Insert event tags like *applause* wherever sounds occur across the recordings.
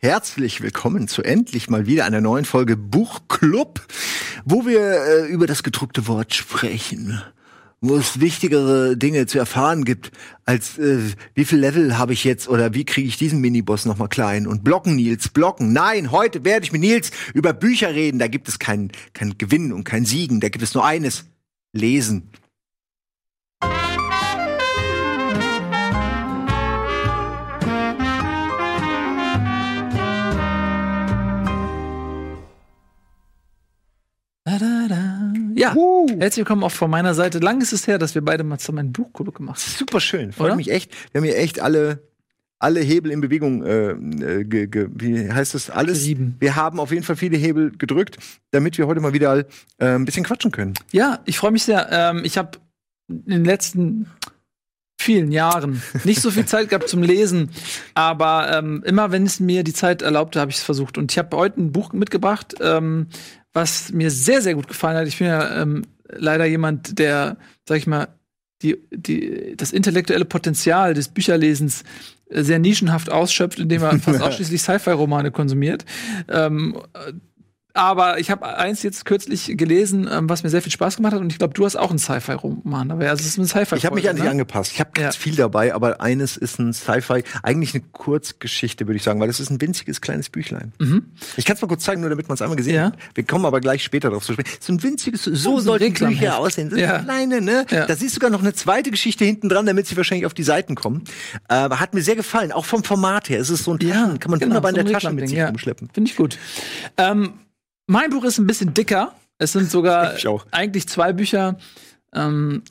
Herzlich willkommen zu endlich mal wieder einer neuen Folge Buchclub, wo wir äh, über das gedruckte Wort sprechen. Wo es wichtigere Dinge zu erfahren gibt, als äh, wie viel Level habe ich jetzt oder wie kriege ich diesen Miniboss noch mal klein und blocken Nils, blocken. Nein, heute werde ich mit Nils über Bücher reden. Da gibt es kein kein Gewinnen und kein Siegen. Da gibt es nur eines: Lesen. Ja, Uh. herzlich willkommen auch von meiner Seite. Lang ist es her, dass wir beide mal zusammen einen Buchclub gemacht haben. Super schön. Freut Oder? mich echt. Wir haben hier echt alle, alle Hebel in Bewegung, äh, äh, ge, ge, wie heißt das? Alles. Gerieben. Wir haben auf jeden Fall viele Hebel gedrückt, damit wir heute mal wieder äh, ein bisschen quatschen können. Ja, ich freue mich sehr. Ähm, ich habe in den letzten vielen Jahren nicht so viel Zeit gehabt zum Lesen, aber ähm, immer wenn es mir die Zeit erlaubte, habe ich es versucht. Und ich habe heute ein Buch mitgebracht, ähm, was mir sehr, sehr gut gefallen hat. Ich bin ja ähm, leider jemand, der, sag ich mal, die, die, das intellektuelle Potenzial des Bücherlesens äh, sehr nischenhaft ausschöpft, indem er *laughs* fast ausschließlich Sci-Fi-Romane konsumiert. Ähm, äh, aber ich habe eins jetzt kürzlich gelesen, ähm, was mir sehr viel Spaß gemacht hat. Und ich glaube, du hast auch einen Sci-Fi-Roman. Aber also es ist ein Sci-Fi. Ich habe mich an dich ne? angepasst. Ich habe ganz Ja. viel dabei, aber eines ist ein Sci-Fi, eigentlich eine Kurzgeschichte, würde ich sagen, weil das ist ein winziges kleines Büchlein. Ich kann es mal kurz zeigen, nur damit man es einmal gesehen Mhm. Ja. hat. Wir kommen aber gleich später darauf zu sprechen. So ein winziges, so ein sollten. Bücher aussehen. So Ja. kleine, ne? Ja. Da siehst du sogar noch eine zweite Geschichte hinten dran, damit sie wahrscheinlich auf die Seiten kommen. Aber hat mir sehr gefallen, auch vom Format her. Es ist so ein Taschen, kann man genau, wunderbar in so der ein Tasche mit sich ja. rumschleppen. Finde ich gut. Ähm, mein Buch ist ein bisschen dicker. Es sind sogar *laughs* eigentlich zwei Bücher. Ähm,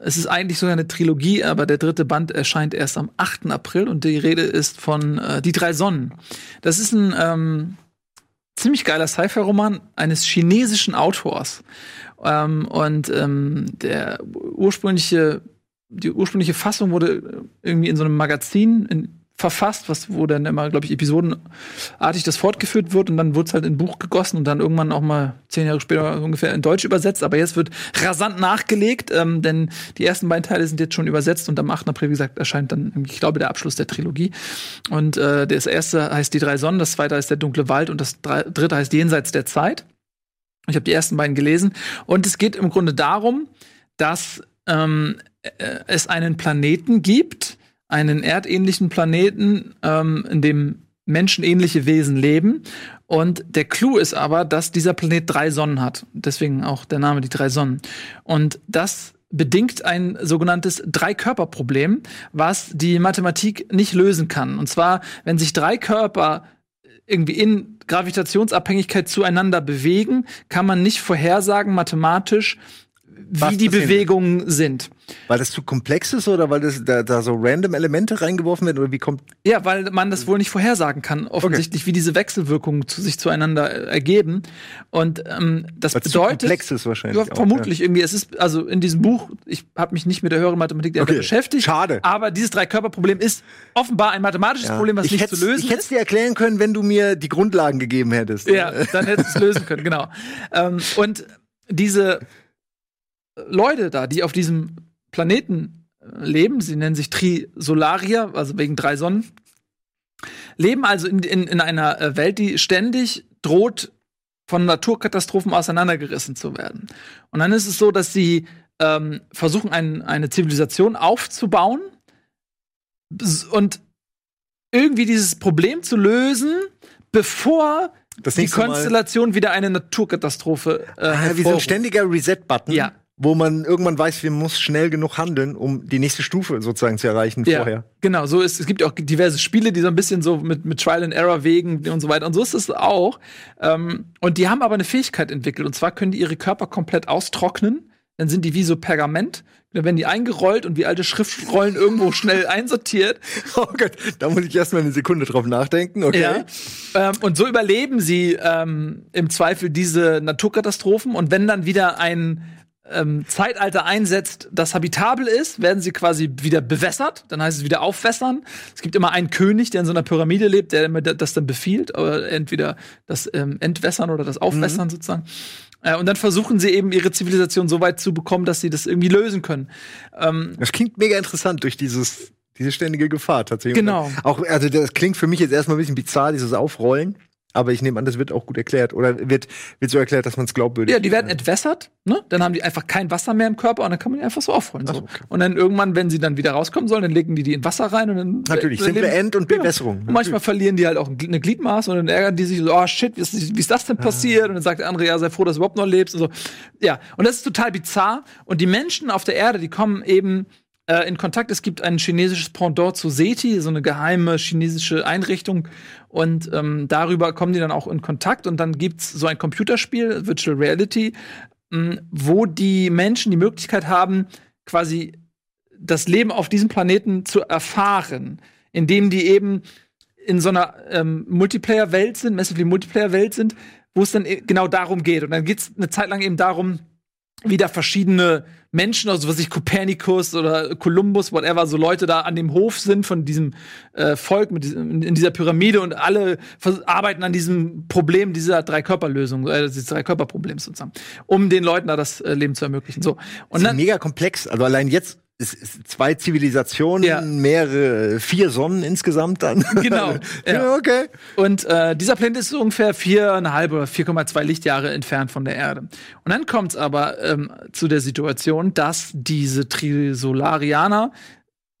es ist eigentlich sogar eine Trilogie, aber der dritte Band erscheint erst am 8. April und die Rede ist von äh, Die drei Sonnen. Das ist ein ähm, ziemlich geiler Sci-Fi-Roman eines chinesischen Autors. Ähm, und ähm, der ursprüngliche, die ursprüngliche Fassung wurde irgendwie in so einem Magazin in, verfasst, was wo dann immer, glaube ich, episodenartig das fortgeführt wird und dann wurde es halt in ein Buch gegossen und dann irgendwann auch mal zehn Jahre später ungefähr in Deutsch übersetzt. Aber jetzt wird rasant nachgelegt, ähm, denn die ersten beiden Teile sind jetzt schon übersetzt und am 8. April, wie gesagt, erscheint dann, ich glaube, der Abschluss der Trilogie. Und äh, das erste heißt Die drei Sonnen, das zweite heißt Der dunkle Wald und das dritte heißt Jenseits der Zeit. Ich habe die ersten beiden gelesen und es geht im Grunde darum, dass ähm, äh, es einen Planeten gibt, einen erdähnlichen Planeten, ähm, in dem menschenähnliche Wesen leben. Und der Clou ist aber, dass dieser Planet drei Sonnen hat. Deswegen auch der Name die drei Sonnen. Und das bedingt ein sogenanntes Drei-Körper-Problem, was die Mathematik nicht lösen kann. Und zwar, wenn sich drei Körper irgendwie in Gravitationsabhängigkeit zueinander bewegen, kann man nicht vorhersagen mathematisch, wie Was die. Bewegungen sind. Weil das zu komplex ist oder weil das, da, da so random Elemente reingeworfen werden oder wie kommt Ja, weil man das wohl nicht vorhersagen kann, offensichtlich, wie diese Wechselwirkungen zu sich zueinander äh, ergeben. Und ähm, das Weil's zu bedeutet. komplex ist wahrscheinlich Ja, auch, vermutlich irgendwie. Es ist also in diesem Buch, ich habe mich nicht mit der höheren Mathematik der Okay, beschäftigt. schade. Aber dieses Drei-Körper-Problem ist offenbar ein mathematisches Ja. Problem, was ich nicht zu lösen Ich hätte ist. es dir erklären können, wenn du mir die Grundlagen gegeben hättest. Ja, dann hättest du es lösen können, genau. Ähm, und diese Leute da, die auf diesem Planeten äh, leben, sie nennen sich Trisolarier, also wegen drei Sonnen, leben also in, in, in einer äh, Welt, die ständig droht, von Naturkatastrophen auseinandergerissen zu werden. Und dann ist es so, dass sie ähm, versuchen, ein, eine Zivilisation aufzubauen und irgendwie dieses Problem zu lösen, bevor die Konstellation wieder eine Naturkatastrophe äh, Ah, wie so ein ständiger Reset-Button, Ja. Wo man irgendwann weiß, wir muss schnell genug handeln, um die nächste Stufe sozusagen zu erreichen Ja, vorher. genau. So ist es gibt ja auch diverse Spiele, die so ein bisschen so mit, mit Trial and Error wegen und so weiter. Und so ist es auch. Ähm, und die haben aber eine Fähigkeit entwickelt. Und zwar können die ihre Körper komplett austrocknen. Dann sind die wie so Pergament. Dann werden die eingerollt und wie alte Schriftrollen irgendwo schnell einsortiert. *laughs* Oh Gott, da muss ich erstmal eine Sekunde drauf nachdenken, okay? Ja. Ähm, und so überleben sie ähm, im Zweifel diese Naturkatastrophen. Und wenn dann wieder ein ähm, Zeitalter einsetzt, das habitabel ist, werden sie quasi wieder bewässert. Dann heißt es wieder aufwässern. Es gibt immer einen König, der in so einer Pyramide lebt, der immer das dann befiehlt. Oder entweder das ähm, Entwässern oder das Aufwässern sozusagen. Äh, und dann versuchen sie eben ihre Zivilisation so weit zu bekommen, dass sie das irgendwie lösen können. Ähm, Das klingt mega interessant durch dieses, diese ständige Gefahr tatsächlich. Genau. Auch, also das klingt für mich jetzt erstmal ein bisschen bizarr, dieses Aufrollen. Aber ich nehme an, das wird auch gut erklärt. Oder wird, wird so erklärt, dass man es glaubwürdig Ja, die werden entwässert, ne? Dann haben die einfach kein Wasser mehr im Körper und dann kann man die einfach so aufrollen. So. Und dann irgendwann, wenn sie dann wieder rauskommen sollen, dann legen die die in Wasser rein und dann. Natürlich, dann simple End- und Genau. Bewässerung. Und manchmal verlieren die halt auch eine Gliedmaß und dann ärgern die sich so, oh shit, wie ist, wie ist das denn passiert? Und dann sagt der andere, ja, sei froh, dass du überhaupt noch lebst und so. Ja, und das ist total bizarr. Und die Menschen auf der Erde, die kommen eben äh, in Kontakt. Es gibt ein chinesisches Pendant zu SETI, so eine geheime chinesische Einrichtung. Und ähm, darüber kommen die dann auch in Kontakt. Und dann gibt's so ein Computerspiel, Virtual Reality, mh, wo die Menschen die Möglichkeit haben, quasi das Leben auf diesem Planeten zu erfahren, indem die eben in so einer ähm, Multiplayer-Welt sind, massively Multiplayer-Welt sind, wo es dann e- genau darum geht. Und dann geht es eine Zeit lang eben darum, wie da verschiedene Menschen, also was ich Kopernikus oder Kolumbus, whatever, so Leute da an dem Hof sind von diesem äh, Volk mit diesem, in dieser Pyramide und alle arbeiten an diesem Problem dieser Drei-Körper-Lösung, äh, dieses Drei-Körper-Problems sozusagen, um den Leuten da das äh, Leben zu ermöglichen. So. Und Und dann, mega komplex. Also allein jetzt ist, ist zwei Zivilisationen, Ja. mehrere, vier Sonnen insgesamt dann. *laughs* Genau, *laughs* ja. ja. Okay. Und äh, dieser Planet ist ungefähr viereinhalb oder 4,2 Lichtjahre entfernt von der Erde. Und dann kommt es aber ähm, zu der Situation, dass diese Trisolarianer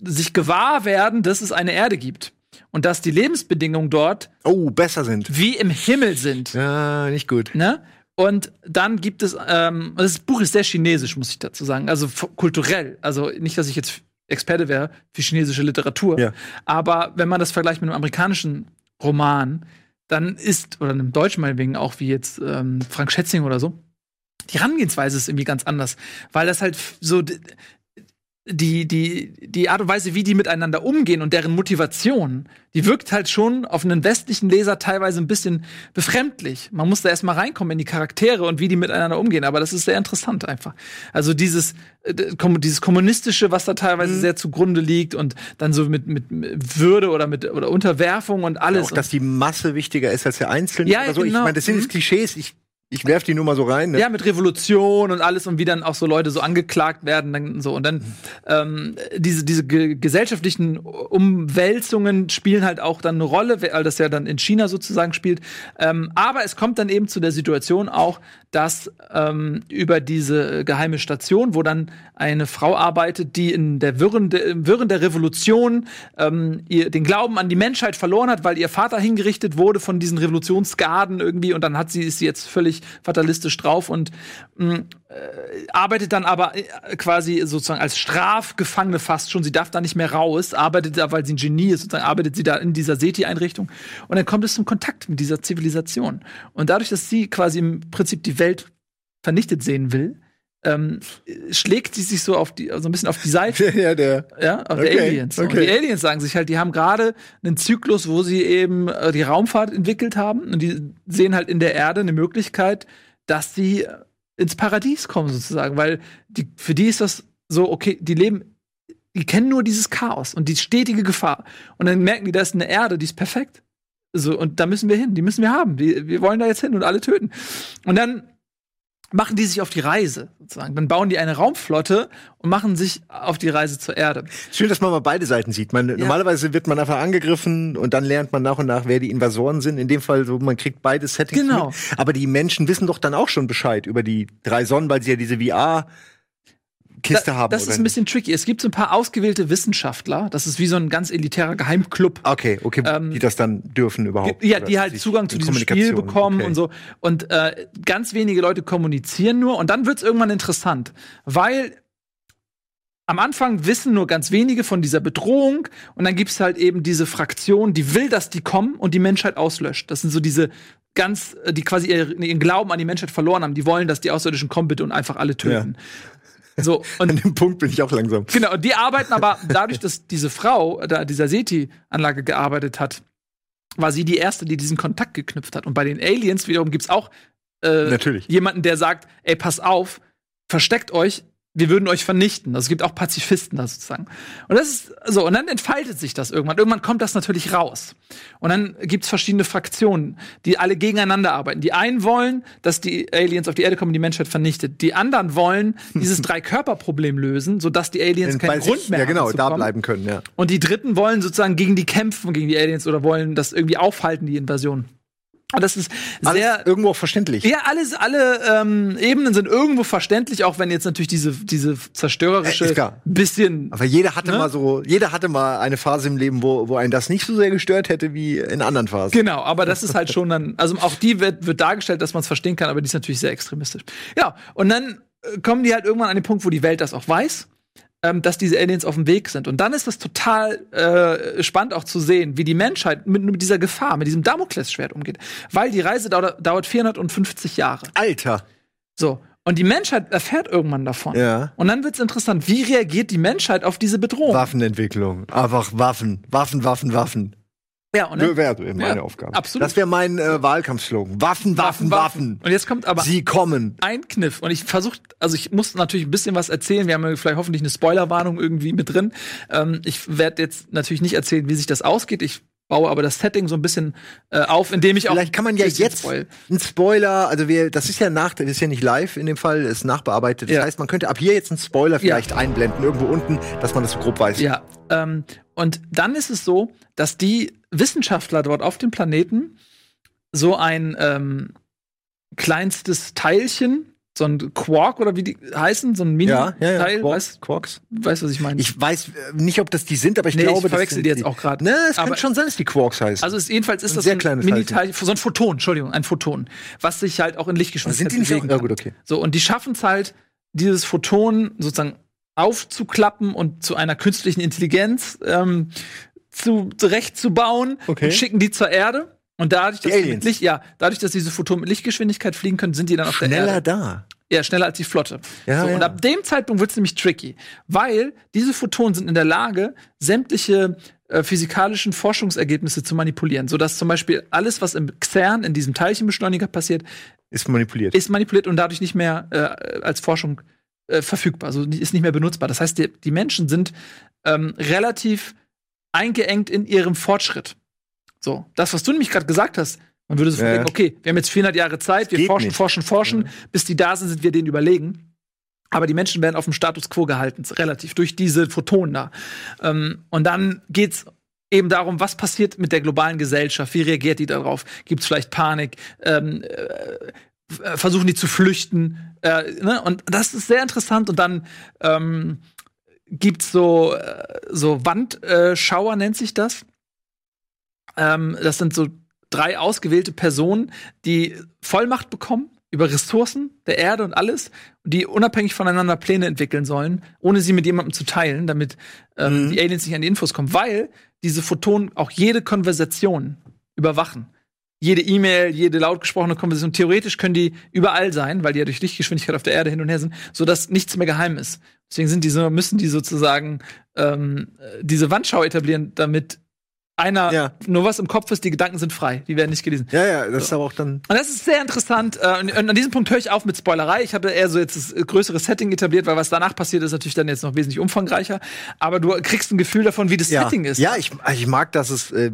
sich gewahr werden, dass es eine Erde gibt. Und dass die Lebensbedingungen dort Oh, besser sind. wie im Himmel sind. Ja, nicht gut. Ne? Und dann gibt es, ähm, das Buch ist sehr chinesisch, muss ich dazu sagen. Also kulturell. Also nicht, dass ich jetzt Experte wäre für chinesische Literatur. Ja. Aber wenn man das vergleicht mit einem amerikanischen Roman, dann ist, oder einem deutschen meinetwegen auch, wie jetzt ähm, Frank Schätzing oder so, die Herangehensweise ist irgendwie ganz anders. Weil das halt so die, die, die Art und Weise, wie die miteinander umgehen und deren Motivation, die wirkt halt schon auf einen westlichen Leser teilweise ein bisschen befremdlich. Man muss da erstmal reinkommen in die Charaktere und wie die miteinander umgehen. Aber das ist sehr interessant einfach. Also dieses, äh, dieses kommunistische, was da teilweise Mhm. sehr zugrunde liegt und dann so mit, mit Würde oder mit oder Unterwerfung und alles. Auch, dass die Masse wichtiger ist als der Einzelne. Ja, so. genau. Ich meine, das sind Mhm. Klischees. Ich, ich werf die nur mal so rein. Ne? Ja, mit Revolution und alles und wie dann auch so Leute so angeklagt werden dann so und dann ähm, diese diese ge gesellschaftlichen Umwälzungen spielen halt auch dann eine Rolle, weil das ja dann in China sozusagen spielt. Ähm, aber es kommt dann eben zu der Situation auch, dass ähm, über diese geheime Station, wo dann eine Frau arbeitet, die in der Wirren der, im Wirren der Revolution ähm, ihr den Glauben an die Menschheit verloren hat, weil ihr Vater hingerichtet wurde von diesen Revolutionsgarden irgendwie und dann hat sie ist sie jetzt völlig fatalistisch drauf und mh, äh, arbeitet dann aber äh, quasi sozusagen als Strafgefangene fast schon. Sie darf da nicht mehr raus, arbeitet da, weil sie ein Genie ist, sozusagen arbeitet sie da in dieser SETI-Einrichtung und dann kommt es zum Kontakt mit dieser Zivilisation und dadurch, dass sie quasi im Prinzip die Welt vernichtet sehen will, ähm, schlägt sie sich so auf die, so ein bisschen auf die Seite *laughs* ja, der. ja, auf Okay, die Aliens. Und okay. die Aliens sagen sich halt, die haben gerade einen Zyklus, wo sie eben äh, die Raumfahrt entwickelt haben und die sehen halt in der Erde eine Möglichkeit, dass sie äh, ins Paradies kommen sozusagen, weil die, für die ist das so, okay, die leben, die kennen nur dieses Chaos und die stetige Gefahr. Und dann merken die, da ist eine Erde, die ist perfekt. So, und da müssen wir hin, die müssen wir haben. Die, wir wollen da jetzt hin und alle töten. Und dann machen die sich auf die Reise, sozusagen. Dann bauen die eine Raumflotte und machen sich auf die Reise zur Erde. Schön, dass man mal beide Seiten sieht. Man, Normalerweise wird man einfach angegriffen und dann lernt man nach und nach, wer die Invasoren sind. In dem Fall so, man kriegt beide Settings Genau. mit. Aber die Menschen wissen doch dann auch schon Bescheid über die drei Sonnen, weil sie ja diese VR-Kiste Da- haben. Das ist ein bisschen tricky. Es gibt so ein paar ausgewählte Wissenschaftler. Das ist wie so ein ganz elitärer Geheimclub. Okay, okay, Ähm, die das dann dürfen überhaupt. Ja, die halt Zugang zu diesem Spiel bekommen okay. und so. Und äh, ganz wenige Leute kommunizieren nur. Und dann wird's irgendwann interessant, weil am Anfang wissen nur ganz wenige von dieser Bedrohung und dann gibt's halt eben diese Fraktion, die will, dass die kommen und die Menschheit auslöscht. Das sind so diese ganz, äh, die quasi ihren, Glauben an die Menschheit verloren haben. Die wollen, dass die Außerirdischen kommen bitte und einfach alle töten. So, und An dem Punkt bin ich auch langsam. Genau, und die arbeiten aber dadurch, dass diese Frau da dieser SETI-Anlage gearbeitet hat, war sie die erste, die diesen Kontakt geknüpft hat. Und bei den Aliens wiederum gibt's auch äh, Natürlich. jemanden, der sagt, ey, pass auf, versteckt euch, wir würden euch vernichten. Also es gibt auch Pazifisten da sozusagen. Und das ist so, und dann entfaltet sich das irgendwann. Irgendwann kommt das natürlich raus. Und dann gibt's verschiedene Fraktionen, die alle gegeneinander arbeiten. Die einen wollen, dass die Aliens auf die Erde kommen und die Menschheit vernichtet. Die anderen wollen *laughs* dieses Drei-Körper-Problem lösen, sodass die Aliens Bei keinen Grund mehr ja, genau, haben da bleiben können, ja. Und die Dritten wollen sozusagen gegen die kämpfen, gegen die Aliens oder wollen das irgendwie aufhalten, die Invasion. Das ist Alles sehr irgendwo auch verständlich. ja, alles, alle ähm, Ebenen sind irgendwo verständlich, auch wenn jetzt natürlich diese, diese zerstörerische Äh, bisschen. Aber jeder hatte Ne? mal so, jeder hatte mal eine Phase im Leben, wo, wo einen das nicht so sehr gestört hätte wie in anderen Phasen. Genau, aber das ist halt schon dann, also auch die wird, wird dargestellt, dass man es verstehen kann, aber die ist natürlich sehr extremistisch. Ja, und dann äh, kommen die halt irgendwann an den Punkt, wo die Welt das auch weiß, ähm, dass diese Aliens auf dem Weg sind. Und dann ist das total äh, spannend auch zu sehen, wie die Menschheit mit, mit dieser Gefahr, mit diesem Damoklesschwert umgeht. Weil die Reise dauert, dauert 450 Jahre. Alter. So. Und die Menschheit erfährt irgendwann davon. Ja. Und dann wird's interessant, wie reagiert die Menschheit auf diese Bedrohung? Waffenentwicklung. Einfach Waffen. Waffen, Waffen, Waffen. Ja, und dann, Wäre meine Ja, Aufgabe. absolut. Das wäre mein äh, Wahlkampfslogan. Waffen, Waffen, Waffen. Und jetzt kommt aber Sie kommen. ein Kniff. Und ich versuche, also ich muss natürlich ein bisschen was erzählen. Wir haben ja vielleicht hoffentlich eine Spoilerwarnung irgendwie mit drin. Ähm, ich werde jetzt natürlich nicht erzählen, wie sich das ausgeht. Ich baue aber das Setting so ein bisschen äh, auf, indem ich auch. Vielleicht kann man ja jetzt spoil. einen Spoiler, also wir, das ist ja nach, das ist ja nicht live in dem Fall, ist nachbearbeitet. Das Ja. heißt, man könnte ab hier jetzt einen Spoiler vielleicht einblenden, irgendwo unten, dass man das so grob weiß. Ja, ähm, und dann ist es so, dass die Wissenschaftler dort auf dem Planeten so ein ähm, kleinstes Teilchen, so ein Quark oder wie die heißen, so ein ja, ja, ja. Mini-Teil, Quarks, weißt Quarks. weißt du, was ich meine? Ich weiß äh, nicht, ob das die sind, aber ich Nee, glaube, ich verwechsel sind die jetzt auch grad. Ne, es könnte schon sein, dass die Quarks heißen. also es, jedenfalls ist Ein das sehr so ein kleines Mini-Teil, so ein Photon, Entschuldigung, ein Photon, was sich halt auch in sind Lichtgeschwindigkeit die nicht auch? bewegen Ja, gut, okay. So, und die schaffen es halt, dieses Photon sozusagen aufzuklappen und zu einer künstlichen Intelligenz ähm, zu, zurechtzubauen Okay. und schicken die zur Erde. Und dadurch, dass Die die mit Licht, ja, dadurch, dass diese Photonen mit Lichtgeschwindigkeit fliegen können, sind die dann auf der Schneller Erde. da. Ja, schneller als die Flotte. Ja, so, ja. Und ab dem Zeitpunkt wird es nämlich tricky, weil diese Photonen sind in der Lage, sämtliche äh, physikalischen Forschungsergebnisse zu manipulieren, sodass zum Beispiel alles, was im CERN, in diesem Teilchenbeschleuniger passiert, Ist manipuliert. ist manipuliert und dadurch nicht mehr äh, als Forschung äh, verfügbar, also ist nicht mehr benutzbar. Das heißt, die, die Menschen sind ähm, relativ eingeengt in ihrem Fortschritt. So, das, was du nämlich gerade gesagt hast, man würde so Ja. denken, okay, wir haben jetzt 400 Jahre Zeit, wir Geht forschen, nicht. forschen, forschen, bis die da sind, sind wir denen überlegen. Aber die Menschen werden auf dem Status quo gehalten, relativ, durch diese Photonen da. Ähm, und dann geht's eben darum, was passiert mit der globalen Gesellschaft, wie reagiert die darauf? Gibt es vielleicht Panik? Ähm, äh, versuchen die zu flüchten? Äh, ne? Und das ist sehr interessant. Und dann ähm, gibt's so, äh, so Wandschauer, nennt sich das. Ähm, das sind so drei ausgewählte Personen, die Vollmacht bekommen über Ressourcen der Erde und alles, die unabhängig voneinander Pläne entwickeln sollen, ohne sie mit jemandem zu teilen, damit ähm, Mhm. die Aliens nicht an die Infos kommen, weil diese Photonen auch jede Konversation überwachen. Jede E-Mail, jede laut gesprochene Konversation, theoretisch können die überall sein, weil die ja durch Lichtgeschwindigkeit auf der Erde hin und her sind, sodass nichts mehr geheim ist. Deswegen sind die so, müssen die sozusagen ähm, äh, diese Wandschau etablieren, damit einer Ja. nur was im Kopf ist, die Gedanken sind frei, die werden nicht gelesen. Ja, ja, das ist aber auch dann. Und das ist sehr interessant. äh, Und und an diesem Punkt höre ich auf mit Spoilerei. Ich habe eher so jetzt das äh, größere Setting etabliert, weil was danach passiert, ist natürlich dann jetzt noch wesentlich umfangreicher. Aber du kriegst ein Gefühl davon, wie das Ja, Setting ist. ja ich, ich mag, dass es. Äh,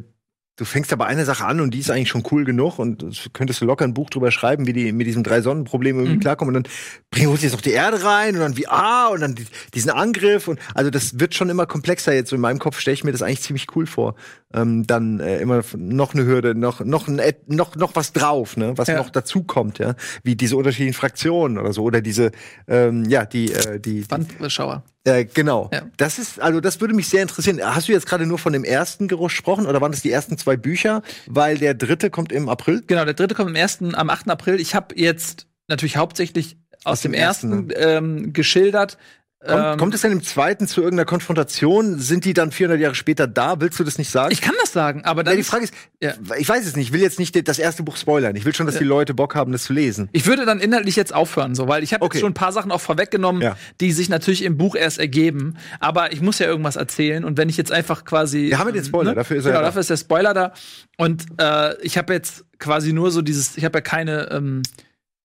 du fängst aber eine Sache an und die ist eigentlich schon cool genug und könntest du locker ein Buch drüber schreiben, wie die mit diesem drei Sonnenproblem irgendwie Mhm. klarkommen und dann bringen wir jetzt noch die Erde rein und dann wie ah und dann die, diesen Angriff und also das wird schon immer komplexer jetzt so in meinem Kopf stelle ich mir das eigentlich ziemlich cool vor ähm, dann äh, immer noch eine Hürde noch noch ein, noch noch was drauf ne was Ja. noch dazu kommt ja wie diese unterschiedlichen Fraktionen oder so oder diese ähm, ja die äh, die, die Wandschauer. Äh, genau. Ja. Das ist, also das würde mich sehr interessieren. Hast du jetzt gerade nur von dem ersten gesprochen oder waren das die ersten zwei Bücher? Weil der dritte kommt im April. Genau, der dritte kommt am 1., am 8. April. Ich habe jetzt natürlich hauptsächlich aus, Aus dem, dem ersten ähm, geschildert. Kommt, Ähm, kommt es denn im zweiten zu irgendeiner Konfrontation? Sind die dann 400 Jahre später da? Willst du das nicht sagen? ich kann das sagen, aber dann ja, die Frage ist, Ja. ich weiß es nicht. Ich will jetzt nicht das erste Buch spoilern. Ich will schon, dass die Leute Bock haben, das zu lesen. Ich würde dann inhaltlich jetzt aufhören, so, weil ich habe Okay. jetzt schon ein paar Sachen auch vorweggenommen, Ja. die sich natürlich im Buch erst ergeben. Aber ich muss ja irgendwas erzählen und wenn ich jetzt einfach quasi, Wir haben ja den Spoiler, dafür ist er genau, ja da. dafür ist der Spoiler da. Und äh, ich habe jetzt quasi nur so dieses, ich habe ja keine ähm,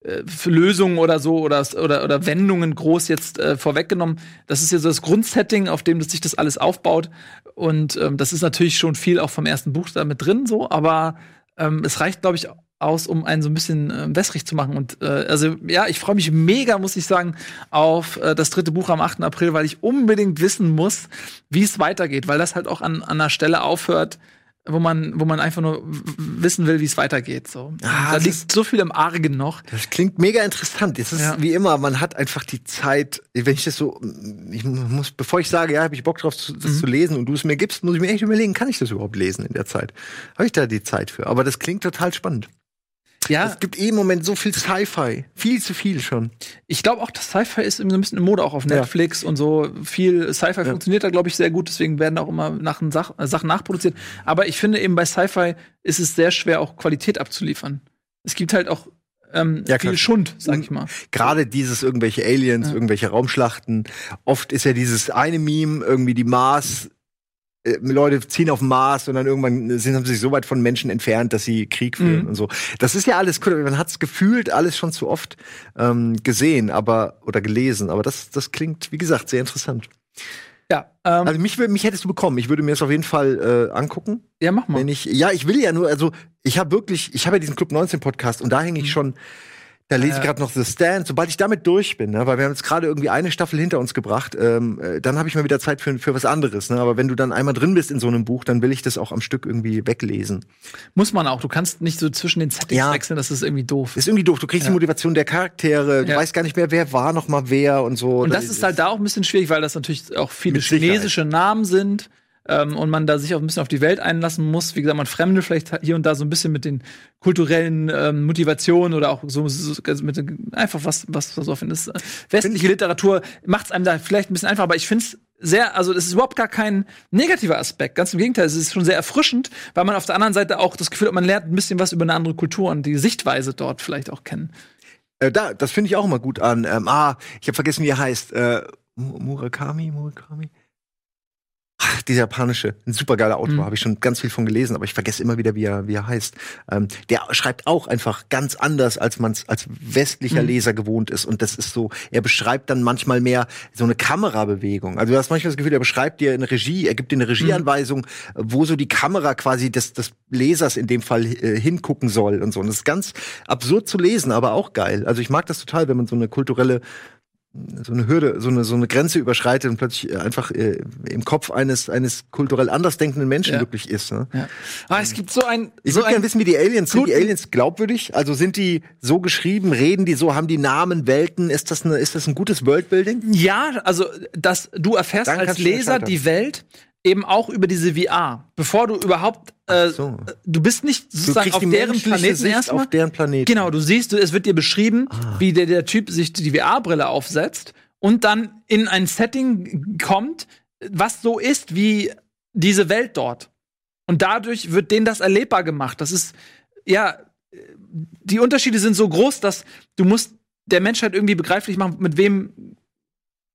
äh, Lösungen oder so oder, oder, oder Wendungen groß jetzt äh, vorweggenommen. Das ist ja so das Grundsetting, auf dem sich das alles aufbaut. Und ähm, das ist natürlich schon viel auch vom ersten Buch da mit drin, so, aber ähm, es reicht, glaube ich, aus, um einen so ein bisschen äh, wässrig zu machen. Und äh, also ja, ich freue mich mega, muss ich sagen, auf äh, das dritte Buch am 8. April, weil ich unbedingt wissen muss, wie es weitergeht, weil das halt auch an, an einer Stelle aufhört, wo man, wo man einfach nur wissen will, wie es weitergeht. So. Ah, da liegt so viel im Argen noch. Das klingt mega interessant. Es ist Ja. wie immer, man hat einfach die Zeit, wenn ich das so, ich muss, bevor ich sage, ja, habe ich Bock drauf, zu, Mhm. das zu lesen und du es mir gibst, muss ich mir echt überlegen, kann ich das überhaupt lesen in der Zeit? Habe ich da die Zeit für? Aber das klingt total spannend. Ja, Es gibt eh im Moment so viel Sci-Fi. Viel zu viel schon. ich glaube auch, das Sci-Fi ist irgendwie so ein bisschen in Mode, auch auf Ja. Netflix und so. Viel Sci-Fi funktioniert da, glaube ich, sehr gut. Deswegen werden auch immer nach Sach äh, Sachen nachproduziert. Aber ich finde eben bei Sci-Fi ist es sehr schwer, auch Qualität abzuliefern. Es gibt halt auch ähm, Ja, viel Schund, sag ich mal. Gerade dieses irgendwelche Aliens, Ja. irgendwelche Raumschlachten. Oft ist ja dieses eine Meme irgendwie die Mars. Äh, Leute ziehen auf den Mars und dann irgendwann sind haben sie sich so weit von Menschen entfernt, dass sie Krieg führen Mhm. und so. Das ist ja alles cool. Man hat es gefühlt alles schon zu oft ähm, gesehen, aber oder gelesen. Aber das, das klingt, wie gesagt, sehr interessant. Ja, ähm, Also mich, mich hättest du bekommen. Ich würde mir das auf jeden Fall äh, angucken. ja, mach mal. Wenn ich, ja, ich will ja nur, also ich habe wirklich, ich habe ja diesen Club 19 Podcast und da hänge ich schon, da lese ich Ja. gerade noch The Stand. Sobald ich damit durch bin, ne, weil wir haben jetzt gerade irgendwie eine Staffel hinter uns gebracht, ähm, äh, dann habe ich mal wieder Zeit für, für was anderes. Ne? Aber wenn du dann einmal drin bist in so einem Buch, dann will ich das auch am Stück irgendwie weglesen. Muss man auch. Du kannst nicht so zwischen den Settings Ja. wechseln, das ist irgendwie doof. Ist irgendwie doof. Du kriegst Ja. die Motivation der Charaktere, du Ja. weißt gar nicht mehr, wer war noch mal wer und so. Und das ist halt da auch ein bisschen schwierig, weil das natürlich auch viele chinesische Namen sind. Ähm, und man da sich auch ein bisschen auf die Welt einlassen muss. Wie gesagt, man fremde vielleicht hier und da so ein bisschen mit den kulturellen ähm, Motivationen oder auch so, so mit einfach was, was so findet. Das, äh, Westliche Literatur macht es einem da vielleicht ein bisschen einfacher, aber ich finde es sehr, also es ist überhaupt gar kein negativer Aspekt. Ganz im Gegenteil, es ist schon sehr erfrischend, weil man auf der anderen Seite auch das Gefühl hat, man lernt ein bisschen was über eine andere Kultur und die Sichtweise dort vielleicht auch kennen. Äh, da, das finde ich auch immer gut an. Ähm, ah, ich habe vergessen, wie er heißt. Äh, Mu- Murakami, Murakami. Ach, dieser japanische, ein supergeiler Autor, Mhm. habe ich schon ganz viel von gelesen, aber ich vergesse immer wieder, wie er, wie er heißt. Ähm, der schreibt auch einfach ganz anders, als man es als westlicher Mhm. Leser gewohnt ist. Und das ist so, er beschreibt dann manchmal mehr so eine Kamerabewegung. Also du hast manchmal das Gefühl, er beschreibt dir eine Regie, er gibt dir eine Regieanweisung, wo so die Kamera quasi des, des Lesers in dem Fall äh, hingucken soll und so. Und das ist ganz absurd zu lesen, aber auch geil. Also ich mag das total, wenn man so eine kulturelle so eine Hürde, so eine, so eine Grenze überschreitet und plötzlich äh, einfach äh, im Kopf eines, eines kulturell anders denkenden Menschen Ja. wirklich ist. Ne? Ja. Ah, es gibt so ein, Ich so würde gerne wissen, wie die Aliens sind. Die Aliens glaubwürdig? Also sind die so geschrieben? Reden die so? Haben die Namen, Welten? Ist das, eine, ist das ein gutes Worldbuilding? Ja, also dass du erfährst Dann als Leser die Welt eben auch über diese VR, bevor du überhaupt äh, so. du bist nicht sozusagen auf deren Planeten erstmal. auf deren Planeten. Genau, du siehst, du, es wird dir beschrieben, Ah. wie der, der Typ sich die VR-Brille aufsetzt und dann in ein Setting kommt, was so ist wie diese Welt dort. Und dadurch wird denen das erlebbar gemacht. Das ist, ja, die Unterschiede sind so groß, dass du musst der Menschheit irgendwie begreiflich machen, mit wem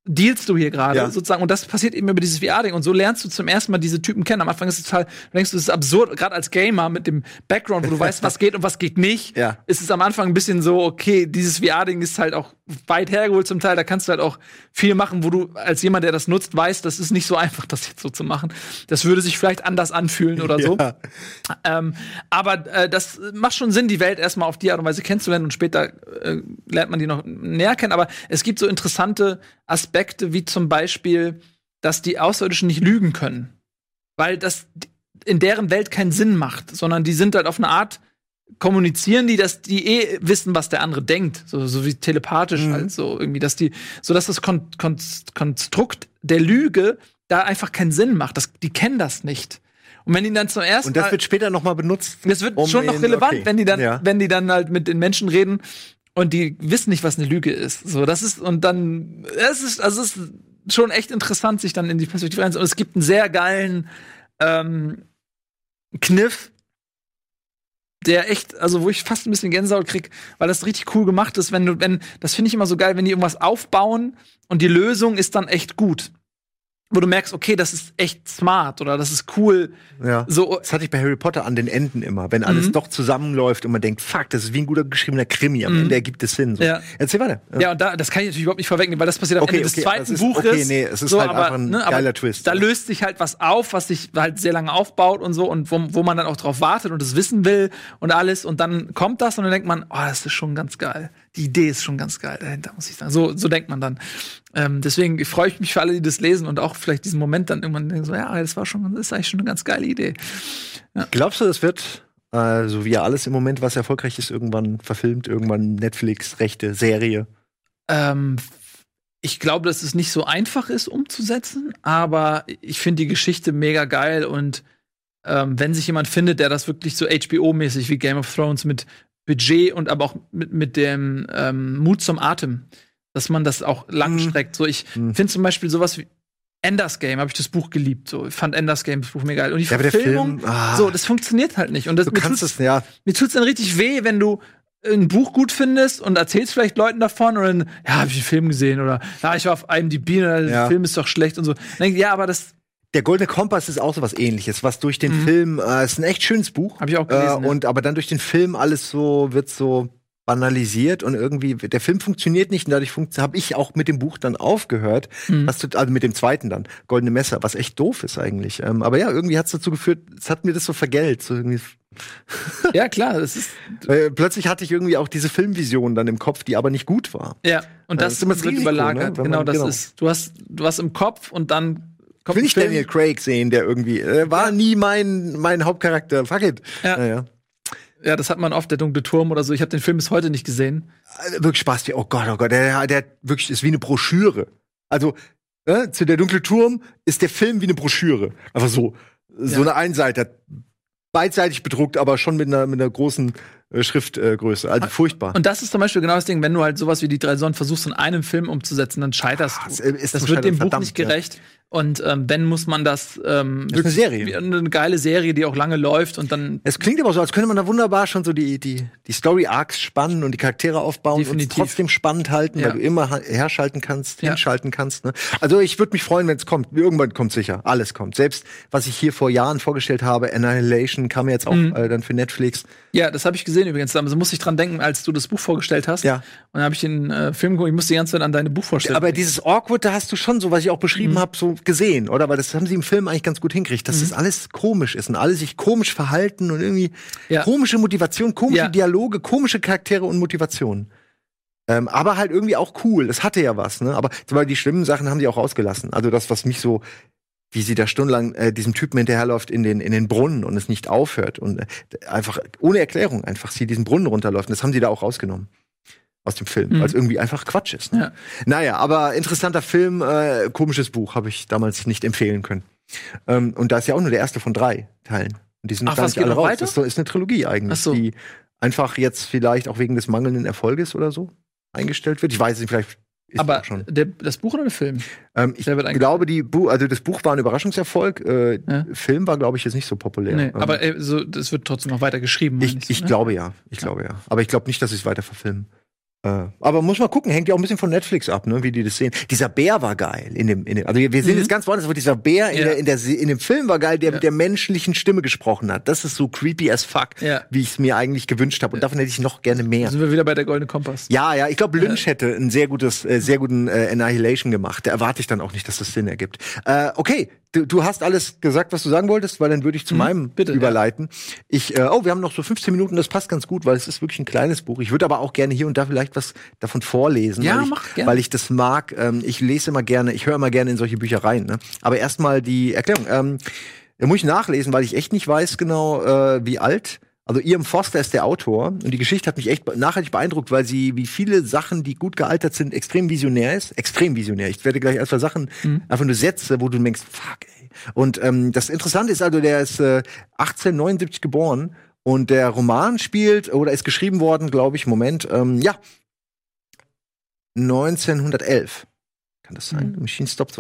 dealst du hier gerade Ja. sozusagen und das passiert eben über dieses VR-Ding und so lernst du zum ersten Mal diese Typen kennen. Am Anfang ist es total, du denkst du, es ist absurd, gerade als Gamer mit dem Background, wo du weißt, was geht und was geht nicht. Ja. Ist es am Anfang ein bisschen so, okay, dieses VR-Ding ist halt auch weit hergeholt zum Teil, da kannst du halt auch viel machen, wo du als jemand, der das nutzt, weißt, das ist nicht so einfach, das jetzt so zu machen. Das würde sich vielleicht anders anfühlen oder so. Ja. Ähm, aber äh, das macht schon Sinn, die Welt erstmal auf die Art und Weise kennenzulernen und später äh, lernt man die noch näher kennen. Aber es gibt so interessante Aspekte, wie zum Beispiel, dass die Außerirdischen nicht lügen können. Weil das in deren Welt keinen Sinn macht, sondern die sind halt auf eine Art, kommunizieren die, dass die eh wissen, was der andere denkt. So, so wie telepathisch Mhm. halt so irgendwie, dass die, so dass das Kon Kon Konstrukt der Lüge da einfach keinen Sinn macht. Das, die kennen das nicht. Und wenn die dann zum ersten Und das Mal wird später noch mal benutzt. das wird um schon noch relevant, okay. wenn die dann, Ja. wenn die dann halt mit den Menschen reden und die wissen nicht, was eine Lüge ist. So, das ist und dann, es ist, also es ist schon echt interessant, sich dann in die Perspektive reinzuholen. Und es gibt einen sehr geilen ähm, Kniff, der echt, also wo ich fast ein bisschen Gänsehaut krieg, weil das richtig cool gemacht ist, wenn du, wenn, das finde ich immer so geil, wenn die irgendwas aufbauen und die Lösung ist dann echt gut. Wo du merkst, okay, das ist echt smart oder das ist cool. Ja. So, Das hatte ich bei Harry Potter an den Enden immer, wenn alles Mhm. doch zusammenläuft und man denkt, fuck, das ist wie ein guter geschriebener Krimi. Am Ende ergibt es Sinn. So. Ja. Erzähl weiter. ja, und da, das kann ich natürlich überhaupt nicht vorwegnehmen, weil das passiert am Okay, Ende des okay, zweiten das ist- Buches. okay, nee, es ist halt einfach ein aber geiler Twist. Da löst sich halt was auf, was sich halt sehr lange aufbaut und so und wo, wo man dann auch drauf wartet und es wissen will und alles und dann kommt das und dann denkt man, oh, das ist schon ganz geil. Die Idee ist schon ganz geil dahinter, muss ich sagen. So, so denkt man dann. Ähm, deswegen freue ich mich für alle, die das lesen und auch vielleicht diesen Moment dann irgendwann denken so, ja, das war schon, das ist eigentlich schon eine ganz geile Idee. Glaubst du, das wird, äh, so wie ja alles im Moment, was erfolgreich ist, irgendwann verfilmt, irgendwann Netflix, Rechte, Serie? Ähm, ich glaube, dass es nicht so einfach ist umzusetzen, aber ich finde die Geschichte mega geil und ähm, wenn sich jemand findet, der das wirklich so HBO-mäßig wie Game of Thrones mit Budget und aber auch mit, mit dem ähm, Mut zum Atem, dass man das auch langstreckt. So, ich Mhm. finde zum Beispiel sowas wie Enders Game, habe ich das Buch geliebt. So, ich fand Enders Game das Buch mega geil. Und die Ja, Verfilmung, Film, ah. so, das funktioniert halt nicht. Und das, Du mir kannst tut's- es, ja. mir tut's dann richtig weh, wenn du ein Buch gut findest und erzählst vielleicht Leuten davon und dann, ja, habe ich einen Film gesehen oder ja, ich war auf IMDb und der Ja. Film ist doch schlecht und so. Ja, aber das Der Goldene Kompass ist auch so was ähnliches, was durch den Film, äh, ist ein echt schönes Buch. Mhm. Hab ich auch gelesen, Äh, ja. und aber dann durch den Film alles so, wird so banalisiert und irgendwie, der Film funktioniert nicht und dadurch habe ich auch mit dem Buch dann aufgehört, Mhm. was, also mit dem zweiten dann, Goldene Messer, was echt doof ist eigentlich. Ähm, aber ja, irgendwie hat es dazu geführt, es hat mir das so vergällt. So irgendwie, ja klar, das ist *laughs* äh, plötzlich hatte ich irgendwie auch diese Filmvision dann im Kopf, die aber nicht gut war. ja und Ja, das, das ist immer das wird Risiko, überlagert. ne? Genau, man- das genau. ist du hast du hast im Kopf und dann kommt will nicht. Daniel Craig sehen, der irgendwie, äh, war nie mein, mein Hauptcharakter. Fuck it. Ja. Naja. Ja, das hat man oft der dunkle Turm oder so. Ich habe den Film bis heute nicht gesehen. Äh, wirklich Spaß. Oh Gott, oh Gott, der, der wirklich ist wie eine Broschüre. Also äh, zu der dunkle Turm ist der Film wie eine Broschüre. Einfach so, so Ja. eine Einseite, beidseitig bedruckt, aber schon mit einer mit einer großen äh, Schriftgröße. Also furchtbar. Und das ist zum Beispiel genau das Ding, wenn du halt sowas wie die drei Sonnen versuchst in einem Film umzusetzen, dann scheiterst Ah, es du. ist das wird dem Buch nicht gerecht. Und ähm, wenn muss man das ähm, Das ist eine Serie. eine geile Serie, die auch lange läuft und dann Es klingt aber so, als könnte man da wunderbar schon so die, die, die Story-Arcs spannen und die Charaktere aufbauen Definitiv. und trotzdem spannend halten, Ja. weil du immer ha- herschalten kannst, Ja. hinschalten kannst. Ne? Also ich würde mich freuen, wenn es kommt. Irgendwann kommt sicher. Alles kommt. Selbst was ich hier vor Jahren vorgestellt habe, Annihilation, kam jetzt auch Mhm. äh, dann für Netflix. Ja, das habe ich gesehen übrigens. Da musste ich dran denken, als du das Buch vorgestellt hast. Ja. Und dann habe ich den äh, Film geguckt. Ich musste die ganze Zeit an deine Buchvorstellung. Aber dieses Awkward, da hast du schon so, was ich auch beschrieben Mhm. habe, so gesehen, oder? Weil das haben sie im Film eigentlich ganz gut hinkriegt, dass das alles komisch ist und alle sich komisch verhalten und irgendwie Ja. komische Motivation, komische Ja. Dialoge, komische Charaktere und Motivation. Ähm, aber halt irgendwie auch cool. Das hatte ja was, ne? Aber zum Beispiel die schlimmen Sachen haben sie auch rausgelassen. Also das, was mich so, wie sie da stundenlang äh, diesem Typen hinterherläuft in den, in den Brunnen und es nicht aufhört und äh, einfach ohne Erklärung einfach sie diesen Brunnen runterläuft. Und das haben sie da auch rausgenommen. Aus dem Film, Mhm. weil es irgendwie einfach Quatsch ist. Ne? Ja. Naja, aber interessanter Film, äh, komisches Buch, habe ich damals nicht empfehlen können. Ähm, und da ist ja auch nur der erste von drei Teilen. Und die sind noch Ach, gar nicht alle raus. weiter? Das ist, eine Trilogie eigentlich, so. die einfach jetzt vielleicht auch wegen des mangelnden Erfolges oder so eingestellt wird. Ich weiß nicht, vielleicht ist aber schon. der, das Buch oder der Film? Ähm, ich glaube, die Bu also das Buch war ein Überraschungserfolg. Äh, Ja. Film war, glaube ich, jetzt nicht so populär. Nee, Ähm, aber äh, so, das wird trotzdem noch weiter geschrieben. ich, so, ich ne? glaube ja. Ich glaube ja. Aber ich glaube nicht, dass sie es weiter verfilmen. Äh, aber muss man gucken, hängt ja auch ein bisschen von Netflix ab, ne, wie die das sehen. Dieser Bär war geil in dem, in dem also wir sehen Mhm. jetzt ganz woanders, aber dieser Bär in, Ja. der, in, der, in dem Film war geil, der Ja. mit der menschlichen Stimme gesprochen hat. Das ist so creepy as fuck, Ja. wie ich es mir eigentlich gewünscht habe. Und davon hätte ich noch gerne mehr. Da sind wir wieder bei der Goldene Kompass. Ja, ja, ich glaube, Lynch hätte einen sehr gutes, äh, sehr guten äh, Annihilation gemacht. Da erwarte ich dann auch nicht, dass das Sinn ergibt. Äh, okay, du, du hast alles gesagt, was du sagen wolltest, weil dann würde ich zu Mhm, meinem bitte, ja. überleiten. Ich, äh, oh, wir haben noch so 15 Minuten, das passt ganz gut, weil es ist wirklich ein kleines Buch. Ich würde aber auch gerne hier und da vielleicht was davon vorlesen, Ja, weil, ich, mach gerne. weil ich das mag. Ähm, ich lese immer gerne, ich höre immer gerne in solche Bücher rein. Ne? Aber erstmal die Erklärung. Ähm, da muss ich nachlesen, weil ich echt nicht weiß genau, äh, wie alt. Also Ian Foster ist der Autor und die Geschichte hat mich echt nachhaltig beeindruckt, weil sie wie viele Sachen, die gut gealtert sind, extrem visionär ist. Extrem visionär. Ich werde gleich ein, zwei Sachen, einfach nur Sätze, wo du denkst, fuck, ey. Und ähm, das Interessante ist also, der ist äh, 1879 geboren und der Roman spielt oder ist geschrieben worden, glaube ich, Moment, ähm, ja, 1911. Kann das sein? Mhm. Machine Stops.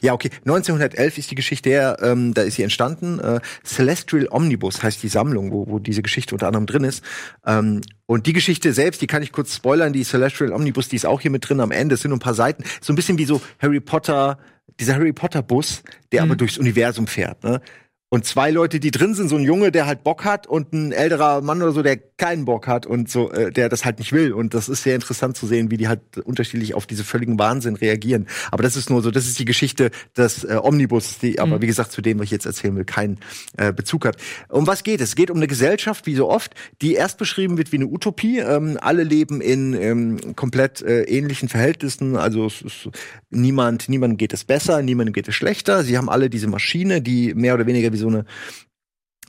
Ja, okay. 1911 ist die Geschichte her, ähm, da ist sie entstanden. Äh, Celestial Omnibus heißt die Sammlung, wo, wo diese Geschichte unter anderem drin ist. Ähm, und die Geschichte selbst, die kann ich kurz spoilern, die Celestial Omnibus, die ist auch hier mit drin am Ende. Es sind nur ein paar Seiten. So ein bisschen wie so Harry Potter, dieser Harry Potter Bus, der Mhm. aber durchs Universum fährt. Ne? Und zwei Leute, die drin sind, so ein Junge, der halt Bock hat und ein älterer Mann oder so, der keinen Bock hat und so, äh, der das halt nicht will. Und das ist sehr interessant zu sehen, wie die halt unterschiedlich auf diese völligen Wahnsinn reagieren. Aber das ist nur so, das ist die Geschichte des äh, Omnibus, die aber Mhm. wie gesagt zu dem, was ich jetzt erzählen will, keinen äh, Bezug hat. Um was geht es? Es geht um eine Gesellschaft, wie so oft, die erst beschrieben wird wie eine Utopie. Ähm, alle leben in ähm, komplett äh, ähnlichen Verhältnissen. Also es ist niemand, niemandem geht es besser, niemandem geht es schlechter. Sie haben alle diese Maschine, die mehr oder weniger wie so eine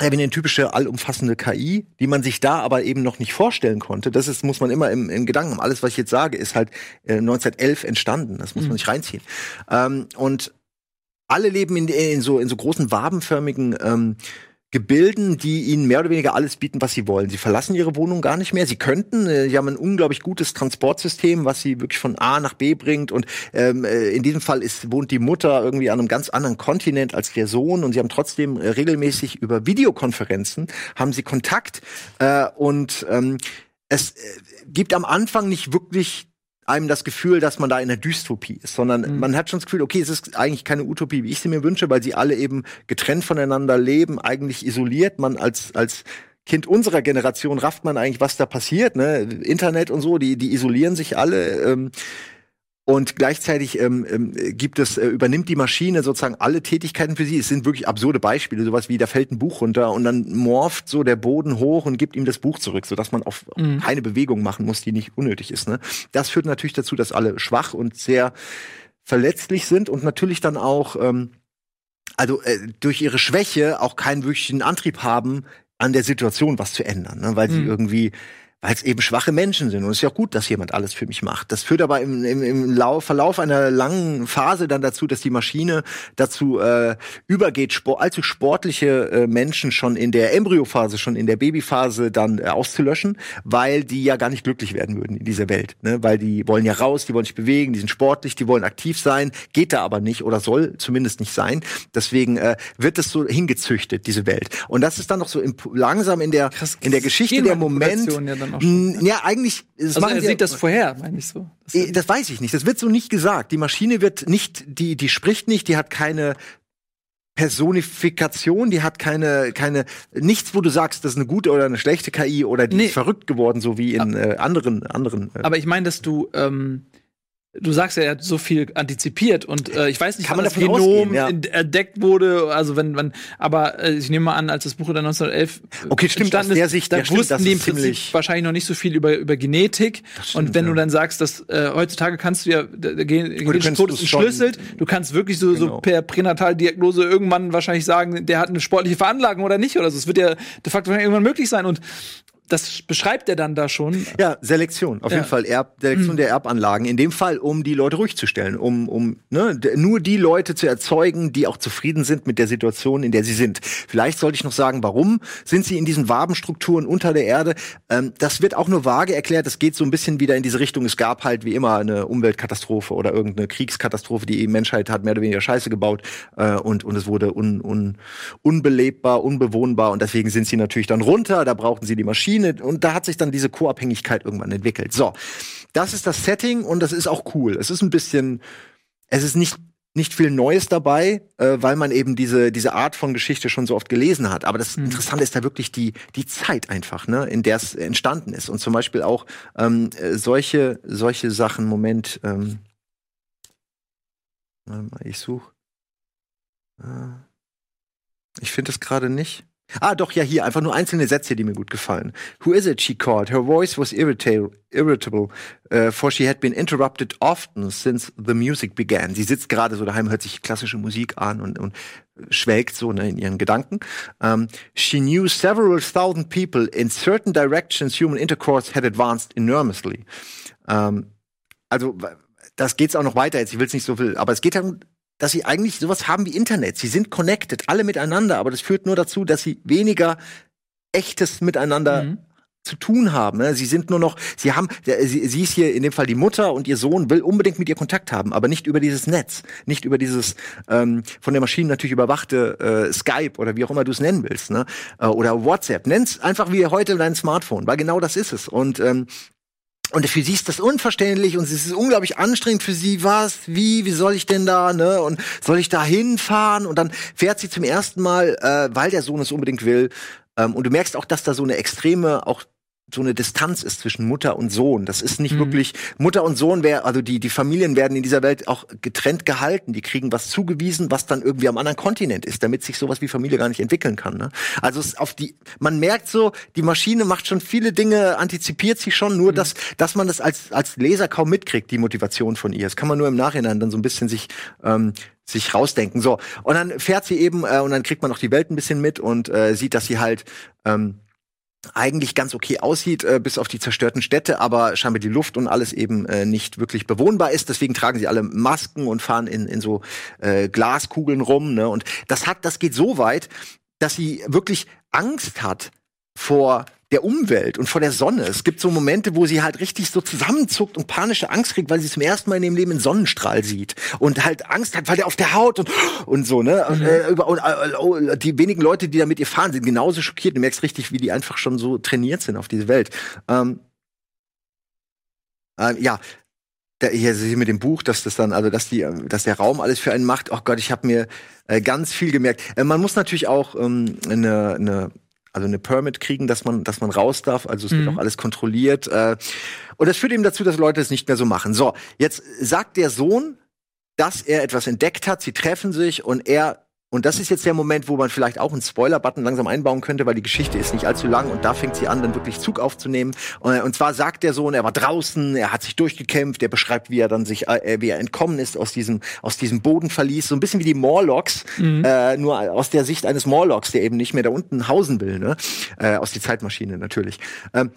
ja, wie eine typische allumfassende KI, die man sich da aber eben noch nicht vorstellen konnte. Das ist, muss man immer im, im Gedanken haben. Alles, was ich jetzt sage, ist halt äh, 1911 entstanden. Das muss man Mhm. nicht reinziehen. Ähm, und alle leben in, in, so, in so großen wabenförmigen ähm, Gebilden, die ihnen mehr oder weniger alles bieten, was sie wollen. Sie verlassen ihre Wohnung gar nicht mehr. Sie könnten, äh, sie haben ein unglaublich gutes Transportsystem, was sie wirklich von A nach B bringt. Und ähm, äh, in diesem Fall ist, wohnt die Mutter irgendwie an einem ganz anderen Kontinent als der Sohn. Und sie haben trotzdem äh, regelmäßig über Videokonferenzen haben sie Kontakt. Äh, und ähm, es gibt am Anfang nicht wirklich einem das Gefühl, dass man da in einer Dystopie ist, sondern Mhm. man hat schon das Gefühl, okay, es ist eigentlich keine Utopie, wie ich sie mir wünsche, weil sie alle eben getrennt voneinander leben, eigentlich isoliert. Man als als Kind unserer Generation rafft man eigentlich, was da passiert, ne? Internet und so, die die isolieren sich alle. Ähm, und gleichzeitig ähm, ähm, gibt es, äh, übernimmt die Maschine sozusagen alle Tätigkeiten für sie. Es sind wirklich absurde Beispiele, sowas wie, da fällt ein Buch runter und dann morpht so der Boden hoch und gibt ihm das Buch zurück, sodass man auf Mhm. keine Bewegung machen muss, die nicht unnötig ist. Ne? Das führt natürlich dazu, dass alle schwach und sehr verletzlich sind und natürlich dann auch, ähm, also äh, durch ihre Schwäche auch keinen wirklichen Antrieb haben, an der Situation was zu ändern, ne? weil sie Mhm. irgendwie weil es eben schwache Menschen sind. Und es ist ja auch gut, dass jemand alles für mich macht. Das führt aber im, im, im Lauf, Verlauf einer langen Phase dann dazu, dass die Maschine dazu äh, übergeht, spor allzu sportliche äh, Menschen schon in der Embryophase, schon in der Babyphase dann äh, auszulöschen, weil die ja gar nicht glücklich werden würden in dieser Welt. Ne? Weil die wollen ja raus, die wollen sich bewegen, die sind sportlich, die wollen aktiv sein, geht da aber nicht oder soll zumindest nicht sein. Deswegen äh, wird es so hingezüchtet, diese Welt. Und das ist dann noch so im, langsam in der, Krass, in der Geschichte der Moment. Ja dann auch schon. Ja, eigentlich. Das Also machen er sie- sieht das vorher, meine ich so. Das Eh, Das weiß ich nicht. Das wird so nicht gesagt. Die Maschine wird nicht, die, die spricht nicht, die hat keine Personifikation, die hat keine, keine, nichts, wo du sagst, das ist eine gute oder eine schlechte KI oder die Nee. ist verrückt geworden, so wie in äh, anderen, anderen. Äh, Aber ich meine, dass du, ähm, du sagst ja, er hat so viel antizipiert und äh, ich weiß nicht, Kann wann das Genom ausgehen, ja. entdeckt wurde, also wenn, wenn, aber äh, ich nehme mal an, als das Buch dann 1911 Okay, stimmt, entstanden aus der Sicht, da ja, stimmt, wussten das die im Prinzip wahrscheinlich noch nicht so viel über, über Genetik. stimmt, und wenn du ja. dann sagst, dass äh, heutzutage kannst du ja, der, Gen- genetische Code ist entschlüsselt, du kannst wirklich so, so Genau. per Pränataldiagnose irgendwann wahrscheinlich sagen, der hat eine sportliche Veranlagung oder nicht oder so. Es wird ja de facto irgendwann möglich sein und das beschreibt er dann da schon. Ja, Selektion, auf Ja. jeden Fall. Erb, Selektion der Erbanlagen. In dem Fall, um die Leute ruhig zu stellen, um, um ne, nur die Leute zu erzeugen, die auch zufrieden sind mit der Situation, in der sie sind. Vielleicht sollte ich noch sagen, warum sind sie in diesen Wabenstrukturen unter der Erde? Ähm, das wird auch nur vage erklärt. Das geht so ein bisschen wieder in diese Richtung. Es gab halt wie immer eine Umweltkatastrophe oder irgendeine Kriegskatastrophe. Die Menschheit hat mehr oder weniger Scheiße gebaut äh, und, und es wurde un, un, unbelebbar, unbewohnbar und deswegen sind sie natürlich dann runter. Da brauchten sie die Maschine und da hat sich dann diese Co-Abhängigkeit irgendwann entwickelt. So, das ist das Setting und das ist auch cool. Es ist ein bisschen, es ist nicht nicht viel Neues dabei, äh, weil man eben diese diese Art von Geschichte schon so oft gelesen hat. Aber das Interessante ist da wirklich die die Zeit einfach, ne, in der es entstanden ist und zum Beispiel auch ähm, äh, solche solche Sachen. Moment, ähm, warte mal, ich suche. Ich finde es gerade nicht. Ah, doch, ja, hier, einfach nur einzelne Sätze, die mir gut gefallen. Who is it, she called. Her voice was irritable, irritable uh, for she had been interrupted often since the music began. Sie sitzt gerade so daheim, hört sich klassische Musik an und, und schwelgt so ne, in ihren Gedanken. Um, she knew several thousand people in certain directions human intercourse had advanced enormously. Um, also, das geht's auch noch weiter jetzt, ich will's nicht so viel, aber es geht darum, dass sie eigentlich sowas haben wie Internet. Sie sind connected, alle miteinander, aber das führt nur dazu, dass sie weniger echtes miteinander Mhm. zu tun haben. ne? Sie sind nur noch, sie haben, sie, sie ist hier in dem Fall die Mutter und ihr Sohn will unbedingt mit ihr Kontakt haben, aber nicht über dieses Netz, nicht über dieses ähm, von der Maschine natürlich überwachte äh, Skype oder wie auch immer du es nennen willst, ne? Äh, oder WhatsApp. Nenn's einfach wie heute dein Smartphone, weil genau das ist es. Und ähm, und für sie ist das unverständlich und es ist unglaublich anstrengend für sie. Was? Wie? Wie soll ich denn da? Ne? Und soll ich da hinfahren? Und dann fährt sie zum ersten Mal, äh, weil der Sohn es unbedingt will. Ähm, und du merkst auch, dass da so eine extreme, auch so eine Distanz ist zwischen Mutter und Sohn. Das ist nicht mhm. wirklich Mutter und Sohn wäre also die die Familien werden in dieser Welt auch getrennt gehalten. Die kriegen was zugewiesen, was dann irgendwie am anderen Kontinent ist, damit sich sowas wie Familie gar nicht entwickeln kann. Ne? Also es auf die man merkt so, die Maschine macht schon viele Dinge, antizipiert sie schon, nur mhm. dass dass man das als als Leser kaum mitkriegt, die Motivation von ihr. Das kann man nur im Nachhinein dann so ein bisschen sich ähm, sich rausdenken. So und dann fährt sie eben äh, und dann kriegt man auch die Welt ein bisschen mit und äh, sieht, dass sie halt ähm, eigentlich ganz okay aussieht, äh, bis auf die zerstörten Städte, aber scheinbar die Luft und alles eben äh, nicht wirklich bewohnbar ist. Deswegen tragen sie alle Masken und fahren in, in so äh, Glaskugeln rum. Ne? Und das hat, das geht so weit, dass sie wirklich Angst hat vor der Umwelt und vor der Sonne. Es gibt so Momente, wo sie halt richtig so zusammenzuckt und panische Angst kriegt, weil sie zum ersten Mal in ihrem Leben einen Sonnenstrahl sieht und halt Angst hat, weil der auf der Haut und und so ne. Mhm. Äh, und, äh, oh, die wenigen Leute, die da mit ihr fahren, sind genauso schockiert. Du merkst richtig, wie die einfach schon so trainiert sind auf diese Welt. Ähm, äh, ja, der, hier, hier mit dem Buch, dass das dann, also dass die, dass der Raum alles für einen macht. Oh Gott, ich habe mir äh, ganz viel gemerkt. Äh, man muss natürlich auch ähm, eine, eine also eine Permit kriegen, dass man, dass man raus darf. Also es wird mhm. auch alles kontrolliert. Äh, und das führt eben dazu, dass Leute es nicht mehr so machen. So, jetzt sagt der Sohn, dass er etwas entdeckt hat. Sie treffen sich und er und das ist jetzt der Moment, wo man vielleicht auch einen Spoiler-Button langsam einbauen könnte, weil die Geschichte ist nicht allzu lang und da fängt sie an, dann wirklich Zug aufzunehmen. Und zwar sagt der Sohn, er war draußen, er hat sich durchgekämpft, er beschreibt, wie er dann sich, äh, wie er entkommen ist aus diesem, aus diesem Bodenverlies, so ein bisschen wie die Morlocks, mhm. äh, nur aus der Sicht eines Morlocks, der eben nicht mehr da unten hausen will, ne? Äh, aus die Zeitmaschine natürlich. Ähm,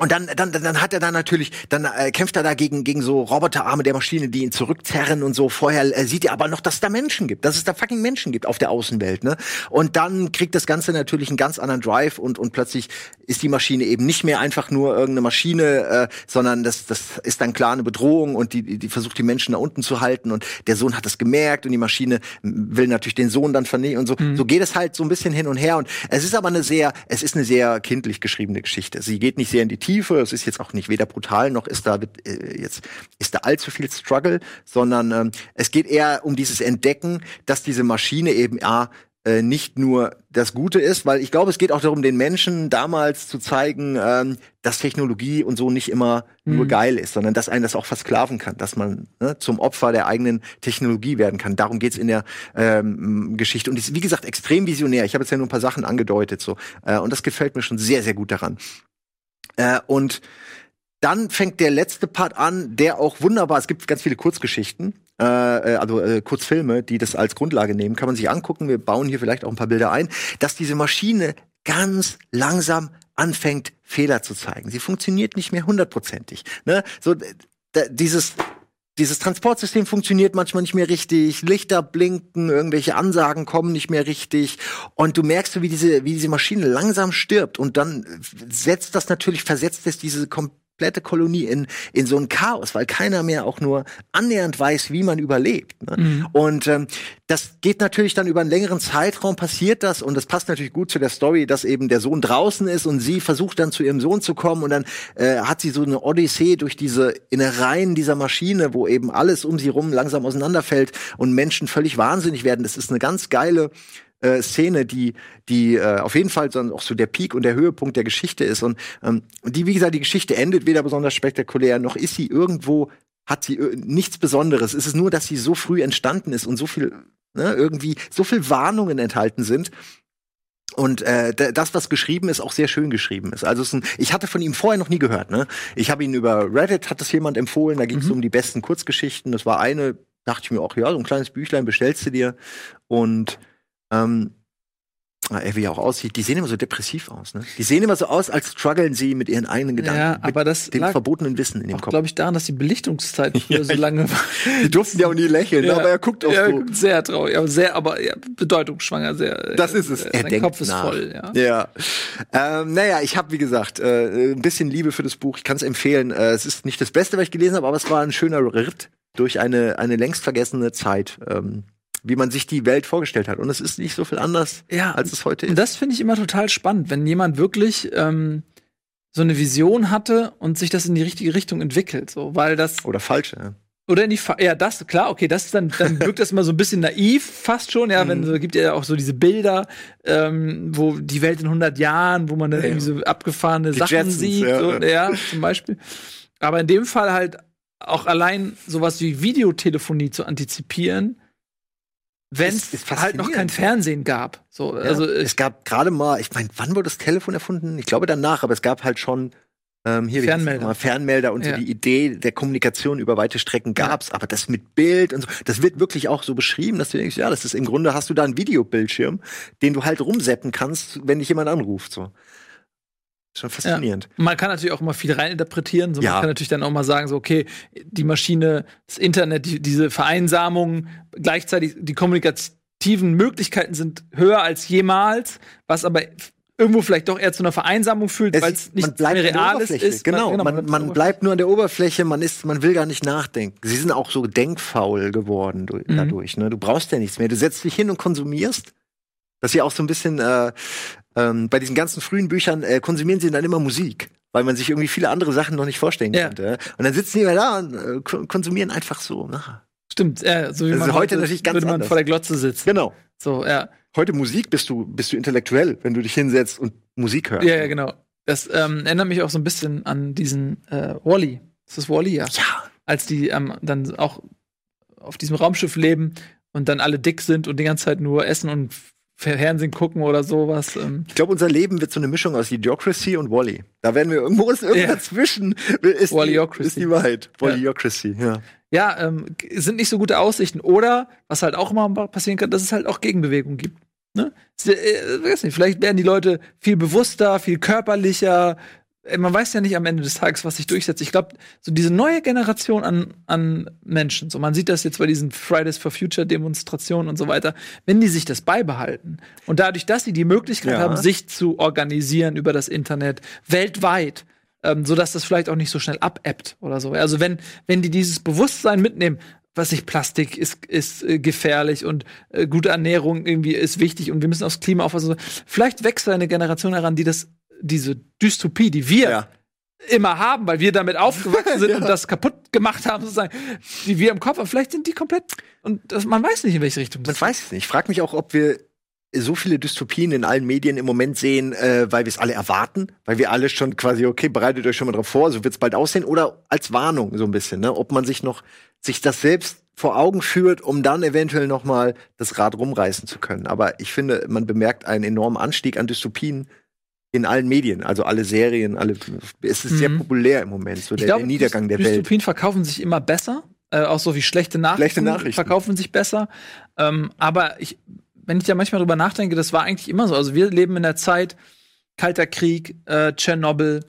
und dann, dann, dann hat er dann natürlich, dann äh, kämpft er da gegen, gegen so Roboterarme der Maschine, die ihn zurückzerren und so. Vorher äh, sieht er aber noch, dass es da Menschen gibt, dass es da fucking Menschen gibt auf der Außenwelt. Ne? Und dann kriegt das Ganze natürlich einen ganz anderen Drive und, und plötzlich ist die Maschine eben nicht mehr einfach nur irgendeine Maschine, äh, sondern das, das ist dann klar eine Bedrohung und die, die versucht die Menschen da unten zu halten und der Sohn hat das gemerkt und die Maschine will natürlich den Sohn dann vernehmen und so. Mhm. So geht es halt so ein bisschen hin und her und es ist aber eine sehr, es ist eine sehr kindlich geschriebene Geschichte. Sie geht nicht sehr in die Tiefe. Es ist jetzt auch nicht weder brutal noch ist da äh, jetzt ist da allzu viel Struggle, sondern ähm, es geht eher um dieses Entdecken, dass diese Maschine eben A äh, nicht nur das Gute ist, weil ich glaube, es geht auch darum, den Menschen damals zu zeigen, ähm, dass Technologie und so nicht immer mhm. nur geil ist, sondern dass einen das auch versklaven kann, dass man ne, zum Opfer der eigenen Technologie werden kann. Darum geht's in der ähm, Geschichte. Und ist, wie gesagt, extrem visionär. Ich habe jetzt ja nur ein paar Sachen angedeutet. so äh, Und das gefällt mir schon sehr, sehr gut daran. Äh, und dann fängt der letzte Part an, der auch wunderbar, es gibt ganz viele Kurzgeschichten, äh, äh, also äh, Kurzfilme, die das als Grundlage nehmen, kann man sich angucken. Wir bauen hier vielleicht auch ein paar Bilder ein, dass diese Maschine ganz langsam anfängt, Fehler zu zeigen. Sie funktioniert nicht mehr hundertprozentig. Ne? So, dieses dieses Transportsystem funktioniert manchmal nicht mehr richtig, Lichter blinken, irgendwelche Ansagen kommen nicht mehr richtig. Und du merkst, wie diese, wie diese Maschine langsam stirbt. Und dann setzt das natürlich, versetzt es diese komplette Kolonie in, in so ein Chaos, weil keiner mehr auch nur annähernd weiß, wie man überlebt. Ne? Mhm. Und ähm, das geht natürlich dann über einen längeren Zeitraum, passiert das und das passt natürlich gut zu der Story, dass eben der Sohn draußen ist und sie versucht dann zu ihrem Sohn zu kommen und dann äh, hat sie so eine Odyssee durch diese Innereien dieser Maschine, wo eben alles um sie rum langsam auseinanderfällt und Menschen völlig wahnsinnig werden. Das ist eine ganz geile äh, Szene, die, die äh, auf jeden Fall dann auch so der Peak und der Höhepunkt der Geschichte ist. Und, ähm, und die, wie gesagt, die Geschichte endet weder besonders spektakulär, noch ist sie irgendwo, hat sie nichts Besonderes. Es ist nur, dass sie so früh entstanden ist und so viel, ne, irgendwie, so viel Warnungen enthalten sind. Und äh, das, was geschrieben ist, auch sehr schön geschrieben ist. Also es ist ein, ich hatte von ihm vorher noch nie gehört. Ne? Ich habe ihn über Reddit, hat das jemand empfohlen, da ging es mhm. um die besten Kurzgeschichten. Das war eine, dachte ich mir auch, ja, so ein kleines Büchlein bestellst du dir. Und ähm, äh, wie er auch aussieht, die sehen immer so depressiv aus. Ne? Die sehen immer so aus, als strugglen sie mit ihren eigenen Gedanken. Ja, aber das dem verbotenen Wissen in dem Kopf. glaube ich, daran, dass die Belichtungszeit *laughs* früher ja, so lange war. Die durften ja auch nie lächeln, ja. aber er guckt auch ja, so. Sehr traurig, aber sehr, aber ja, bedeutungsschwanger, sehr. Das ist es. Äh, er denkt Kopf ist nach. voll. Ja. ja. Ähm, naja, ich habe wie gesagt äh, ein bisschen Liebe für das Buch. Ich kann es empfehlen. Äh, es ist nicht das Beste, was ich gelesen habe, aber es war ein schöner Ritt durch eine eine längst vergessene Zeit. Ähm, wie man sich die Welt vorgestellt hat. Und es ist nicht so viel anders, ja, als es heute ist. Und das finde ich immer total spannend, wenn jemand wirklich ähm, so eine Vision hatte und sich das in die richtige Richtung entwickelt, so, weil das Oder falsch, ja. oder in die Fa ja das klar okay das dann dann wirkt das immer so ein bisschen naiv fast schon ja wenn Mhm. so gibt ja auch so diese Bilder ähm, wo die Welt in 100 Jahren wo man dann Ja. irgendwie so abgefahrene Sachen Jetsons, sieht ja, so, ja zum Beispiel aber in dem Fall halt auch allein sowas wie Videotelefonie zu antizipieren wenn es halt noch kein. Fernsehen gab so Ja. also es gab gerade mal, ich meine, wann wurde das Telefon erfunden? Ich glaube danach, aber es gab halt schon ähm, hier Fernmelder. nochmal? Fernmelder und Ja. so die Idee der Kommunikation über weite Strecken gab's, aber das mit Bild und so, das wird wirklich auch so beschrieben, dass du denkst, ja, das ist im Grunde hast du da einen Videobildschirm, den du halt rumseppen kannst, wenn dich jemand anruft, so. Schon faszinierend. Man kann natürlich auch immer viel reininterpretieren. So, Ja. Man kann natürlich dann auch mal sagen, so, okay, die Maschine, das Internet, die, diese Vereinsamung, gleichzeitig die kommunikativen Möglichkeiten sind höher als jemals, was aber irgendwo vielleicht doch eher zu einer Vereinsamung führt, Es- weil es nicht man mehr Oberfläche. ist. Genau, genau, man, bleibt man an der bleibt nur an der Oberfläche, man ist, man will gar nicht nachdenken. Sie sind auch so denkfaul geworden du, Mhm. dadurch. Ne? Du brauchst ja nichts mehr. Du setzt dich hin und konsumierst. Das ist ja auch so ein bisschen äh, ähm, bei diesen ganzen frühen Büchern äh, konsumieren sie dann immer Musik, weil man sich irgendwie viele andere Sachen noch nicht vorstellen Ja. konnte. Und dann sitzen die immer da und äh, kon- konsumieren einfach so. Na. Stimmt, ja, so wie Das man ist heute natürlich ganz würde man anders. vor der Glotze sitzen. Genau. So, ja. Heute Musik bist du bist du intellektuell, wenn du dich hinsetzt und Musik hörst. Ja, ja, genau. Das ähm, erinnert mich auch so ein bisschen an diesen äh, Wally. Ist das Wally, ja? Ja. als die ähm, dann auch auf diesem Raumschiff leben und dann alle dick sind und die ganze Zeit nur essen und Fernsehen gucken oder sowas. Ähm, Ich glaube, unser Leben wird so eine Mischung aus Idiocracy und Wally. Da werden wir irgendwo ist irgendwo Ja. dazwischen. Ist die, Wallyocracy. ist die Wahrheit. Wallyocracy, ja. ja, ähm, g- sind nicht so gute Aussichten. Oder, was halt auch immer passieren kann, dass es halt auch Gegenbewegung gibt. Ne? Es, äh, weiß nicht, vielleicht werden die Leute viel bewusster, viel körperlicher. Äh, Man weiß ja nicht am Ende des Tages, was sich durchsetzt. Ich glaube, so diese neue Generation an, an Menschen, so man sieht das jetzt bei diesen Fridays for Future Demonstrationen und so weiter, wenn die sich das beibehalten und dadurch, dass sie die Möglichkeit Ja. haben, sich zu organisieren über das Internet weltweit, ähm, so dass das vielleicht auch nicht so schnell abebbt oder so. Also wenn wenn die dieses Bewusstsein mitnehmen, was ich Plastik ist ist äh, gefährlich und äh, gute Ernährung irgendwie ist wichtig und wir müssen aufs Klima aufpassen. Vielleicht wächst da eine Generation heran, die das diese Dystopie, die wir Ja. immer haben, weil wir damit aufgewachsen sind *laughs* Ja. und das kaputt gemacht haben, sozusagen, die wir im Kopf haben. Vielleicht sind die komplett und das, man weiß nicht, in welche Richtung Man das weiß es nicht. Ich frage mich auch, ob wir so viele Dystopien in allen Medien im Moment sehen, äh, weil wir es alle erwarten, weil wir alle schon quasi, okay, bereitet euch schon mal drauf vor, so wird es bald aussehen, oder als Warnung so ein bisschen, ne? ob man sich noch, sich das selbst vor Augen führt, um dann eventuell noch mal das Rad rumreißen zu können. Aber ich finde, man bemerkt einen enormen Anstieg an Dystopien in allen Medien, also alle Serien, alle, es ist sehr Mhm. populär im Moment, so der, glaube, der Niedergang der Welt. Dystopien verkaufen sich immer besser. Äh, auch so wie schlechte Nachrichten, Schlechte Nachrichten. verkaufen sich besser. Ähm, aber ich, wenn ich da manchmal drüber nachdenke, das war eigentlich immer so. Also wir leben in der Zeit Kalter Krieg, äh, Tschernobyl,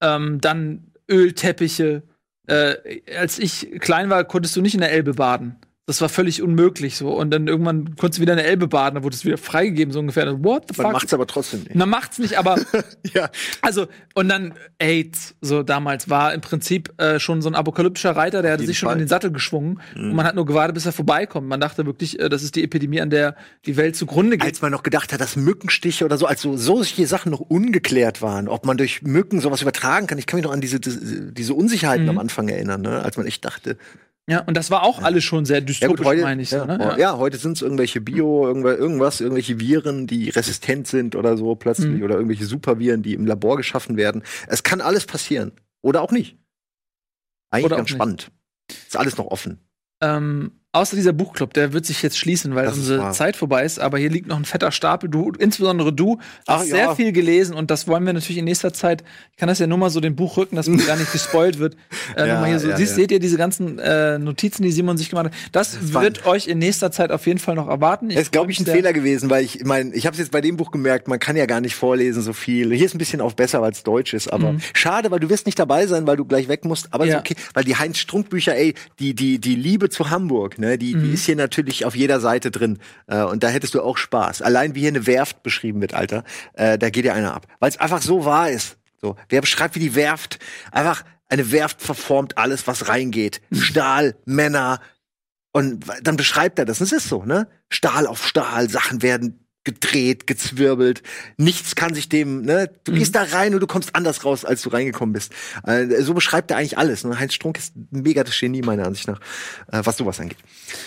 ähm, dann Ölteppiche. Äh, als ich klein war, konntest du nicht in der Elbe baden. Das war völlig unmöglich so. Und dann irgendwann konntest du wieder in der Elbe baden, da wurde es wieder freigegeben, so ungefähr. What the Man fuck? macht's aber trotzdem nicht. Man macht's nicht, aber *laughs* Ja. also, und dann AIDS, so damals, war im Prinzip äh, schon so ein apokalyptischer Reiter, der hatte sich schon Fall. in den Sattel geschwungen. Und man hat nur gewartet, bis er vorbeikommt. Man dachte wirklich, äh, das ist die Epidemie, an der die Welt zugrunde geht. als man noch gedacht hat, dass Mückenstiche oder so, als so solche Sachen noch ungeklärt waren, ob man durch Mücken sowas übertragen kann. Ich kann mich noch an diese, diese, diese Unsicherheiten Mhm. am Anfang erinnern, ne? als man echt dachte. Ja, und das war auch alles schon sehr dystopisch, heute, meine ich. ja, so, ne? ja. ja. heute sind es irgendwelche Bio, irgendwas, irgendwas, irgendwelche Viren, die resistent sind oder so plötzlich, Mhm. oder irgendwelche Superviren, die im Labor geschaffen werden. Es kann alles passieren. Oder auch nicht. Eigentlich Oder ganz nicht. spannend. Ist alles noch offen. Ähm, außer dieser Buchclub, der wird sich jetzt schließen, weil Das ist unsere. Zeit vorbei ist. Aber hier liegt noch ein fetter Stapel. Du, insbesondere du, Ach hast ja. sehr viel gelesen und das wollen wir natürlich in nächster Zeit. Ich kann das ja nur mal so den Buchrücken, dass mir gar nicht gespoilt wird. *laughs* Äh, Ja, hier so. ja, Siehst, seht ihr diese ganzen äh, Notizen, die Simon sich gemacht hat? Das, war- wird euch in nächster Zeit auf jeden Fall noch erwarten. Das ist, glaube ich, ein Fehler gewesen, weil ich meine, ich habe es jetzt bei dem Buch gemerkt, man kann ja gar nicht vorlesen so viel. Hier ist ein bisschen auch besser, weil es Deutsch ist, aber schade, weil du wirst nicht dabei sein, weil du gleich weg musst. Aber ist Mhm. Ja. okay, weil die Heinz Strunk Bücher, ey, die die die Liebe zu Hamburg, ne, die Mhm. die ist hier natürlich auf jeder Seite drin äh, und da hättest du auch Spaß. Allein wie hier eine Werft beschrieben wird, Alter, äh, da geht ja einer ab, weil es einfach so wahr ist. So, wer beschreibt wie die Werft? Einfach eine Werft verformt alles, was reingeht. Stahl, Männer, und dann beschreibt er das. Und es ist so, ne? Stahl auf Stahl, Sachen werden gedreht, gezwirbelt. Nichts kann sich dem, ne? Du Mhm. gehst da rein und du kommst anders raus, als du reingekommen bist. Äh, so beschreibt er eigentlich alles. Ne? Heinz Strunk ist ein mega das Genie, meiner Ansicht nach, äh, was sowas angeht.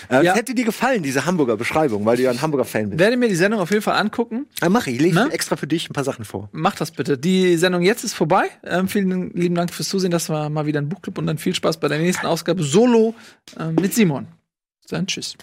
Äh, Ja. hätte dir gefallen, diese Hamburger Beschreibung, weil du ja ein Hamburger Fan bist. Werde mir die Sendung auf jeden Fall angucken. Äh, mach ich, ich lese Ne? extra für dich ein paar Sachen vor. Mach das bitte. Die Sendung jetzt ist vorbei. Ähm, vielen lieben Dank fürs Zusehen. Das war mal wieder ein Buchclub und dann viel Spaß bei der nächsten Ausgabe Solo ähm, mit Simon. Dann tschüss.